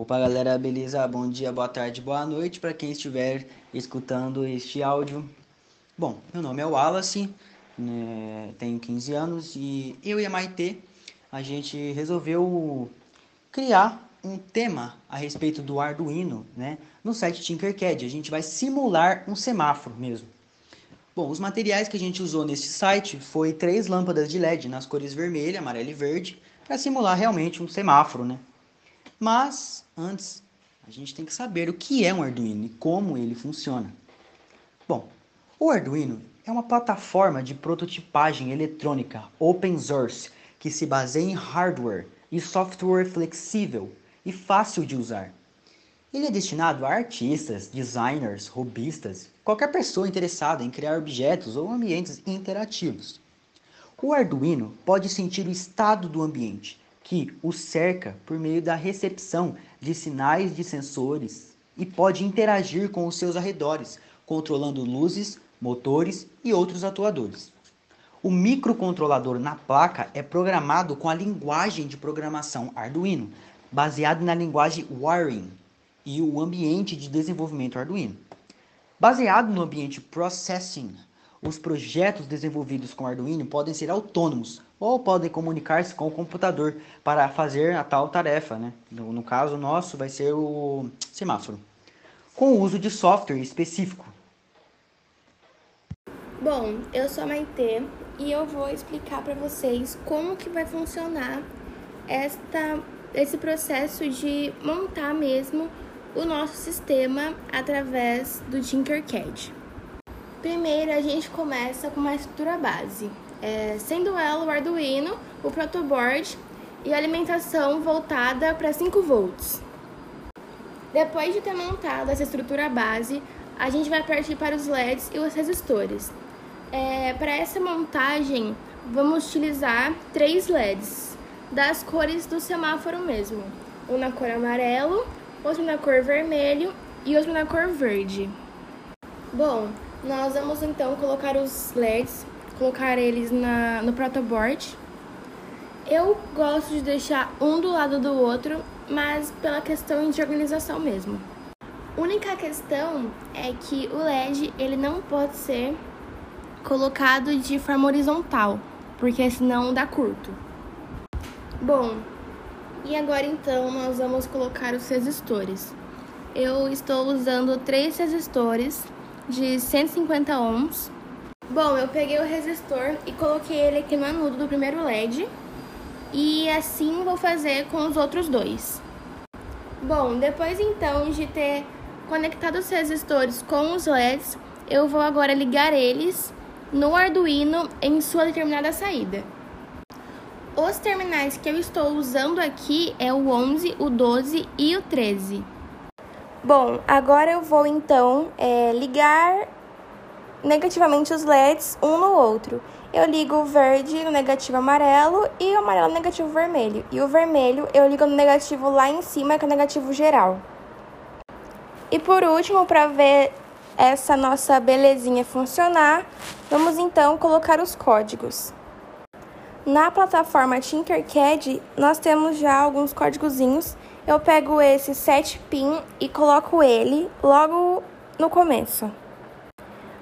Opa, galera, beleza? Bom dia, boa tarde, boa noite para quem estiver escutando este áudio. Bom, meu nome é Wallace, né, tenho 15 anos e eu e a Maitê, a gente resolveu criar um tema a respeito do Arduino, né, no site Tinkercad. A gente vai simular um semáforo mesmo. Bom, os materiais que a gente usou nesse site foi três lâmpadas de LED nas cores vermelha, amarela e verde, para simular realmente um semáforo, né? Mas antes, a gente tem que saber o que é um Arduino e como ele funciona. Bom, o Arduino é uma plataforma de prototipagem eletrônica open source que se baseia em hardware e software flexível e fácil de usar. Ele é destinado a artistas, designers, robistas, qualquer pessoa interessada em criar objetos ou ambientes interativos. O Arduino pode sentir o estado do ambiente, que o cerca por meio da recepção de sinais de sensores e pode interagir com os seus arredores, controlando luzes, motores e outros atuadores. O microcontrolador na placa é programado com a linguagem de programação Arduino, baseado na linguagem Wiring e o ambiente de desenvolvimento Arduino. Baseado no ambiente Processing, os projetos desenvolvidos com Arduino podem ser autônomos ou podem comunicar-se com o computador para fazer a tal tarefa. Né? No, no caso nosso, vai ser o semáforo, com o uso de software específico. Bom, eu sou a Maitê e eu vou explicar para vocês como que vai funcionar esta, esse processo de montar mesmo o nosso sistema através do Tinkercad. Primeiro, a gente começa com uma estrutura base, é, sendo ela o Arduino, o protoboard e alimentação voltada para 5 volts. Depois de ter montado essa estrutura base, a gente vai partir para os LEDs e os resistores. É, para essa montagem, vamos utilizar três LEDs das cores do semáforo mesmo. Um na cor amarelo, outro na cor vermelho e outro na cor verde. Bom, nós vamos então colocar os LEDs, colocar eles na, no protoboard. Eu gosto de deixar um do lado do outro, mas pela questão de organização mesmo. Única questão é que o LED ele não pode ser colocado de forma horizontal, porque senão dá curto. Bom, e agora então nós vamos colocar os resistores. Eu estou usando três resistores de 150 ohms. Bom, eu peguei o resistor e coloquei ele aqui no anudo do primeiro LED. E assim vou fazer com os outros dois. Bom, depois então de ter conectado os resistores com os LEDs, eu vou agora ligar eles no Arduino em sua determinada saída. Os terminais que eu estou usando aqui é o 11, o 12 e o 13. Bom, agora eu vou então é, ligar negativamente os LEDs um no outro. Eu ligo o verde no negativo amarelo e o amarelo no negativo vermelho. E o vermelho eu ligo no negativo lá em cima, que é o negativo geral. E por último, para ver essa nossa belezinha funcionar, vamos então colocar os códigos. Na plataforma Tinkercad, nós temos já alguns códigozinhos. Eu pego esse 7 pin e coloco ele logo no começo.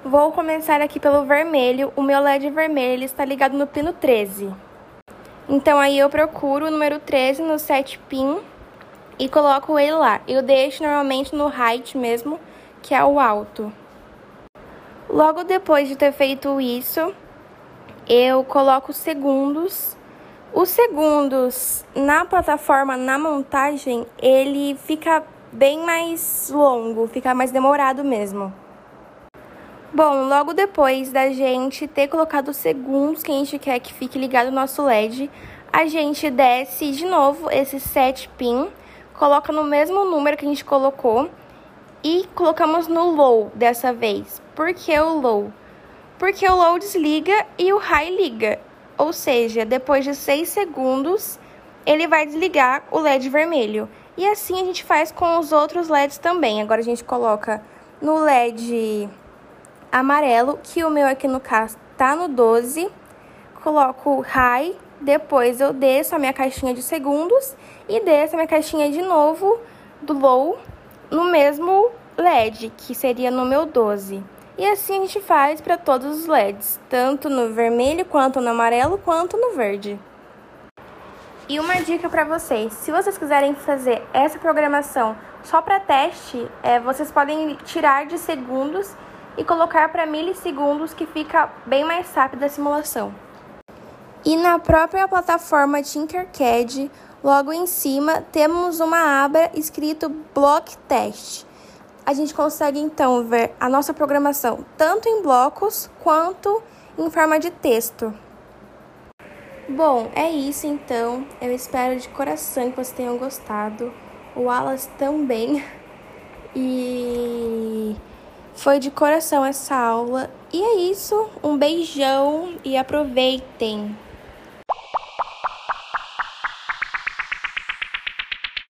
Vou começar aqui pelo vermelho. O meu LED vermelho ele está ligado no pino 13. Então aí eu procuro o número 13 no 7 pin e coloco ele lá. Eu deixo normalmente no height mesmo, que é o alto. Logo depois de ter feito isso, eu coloco segundos. Os segundos na plataforma, na montagem, ele fica bem mais longo, fica mais demorado mesmo. Bom, logo depois da gente ter colocado os segundos que a gente quer que fique ligado o nosso LED, a gente desce de novo esse 7 pin, coloca no mesmo número que a gente colocou e colocamos no low dessa vez. Por que o low? Porque o low desliga e o high liga. Ou seja, depois de 6 segundos, ele vai desligar o LED vermelho. E assim a gente faz com os outros LEDs também. Agora a gente coloca no LED amarelo, que o meu aqui no caso tá no 12. Coloco high, depois eu desço a minha caixinha de segundos e desço a minha caixinha de novo do low no mesmo LED, que seria no meu 12. E assim a gente faz para todos os LEDs, tanto no vermelho, quanto no amarelo, quanto no verde. E uma dica para vocês: se vocês quiserem fazer essa programação só para teste, é, vocês podem tirar de segundos e colocar para milissegundos, que fica bem mais rápida a simulação. E na própria plataforma Tinkercad, logo em cima, temos uma aba escrito Block Test. A gente consegue então ver a nossa programação tanto em blocos quanto em forma de texto. Bom, é isso então. Eu espero de coração que vocês tenham gostado. O Wallace também. E foi de coração essa aula. E é isso. Um beijão e aproveitem!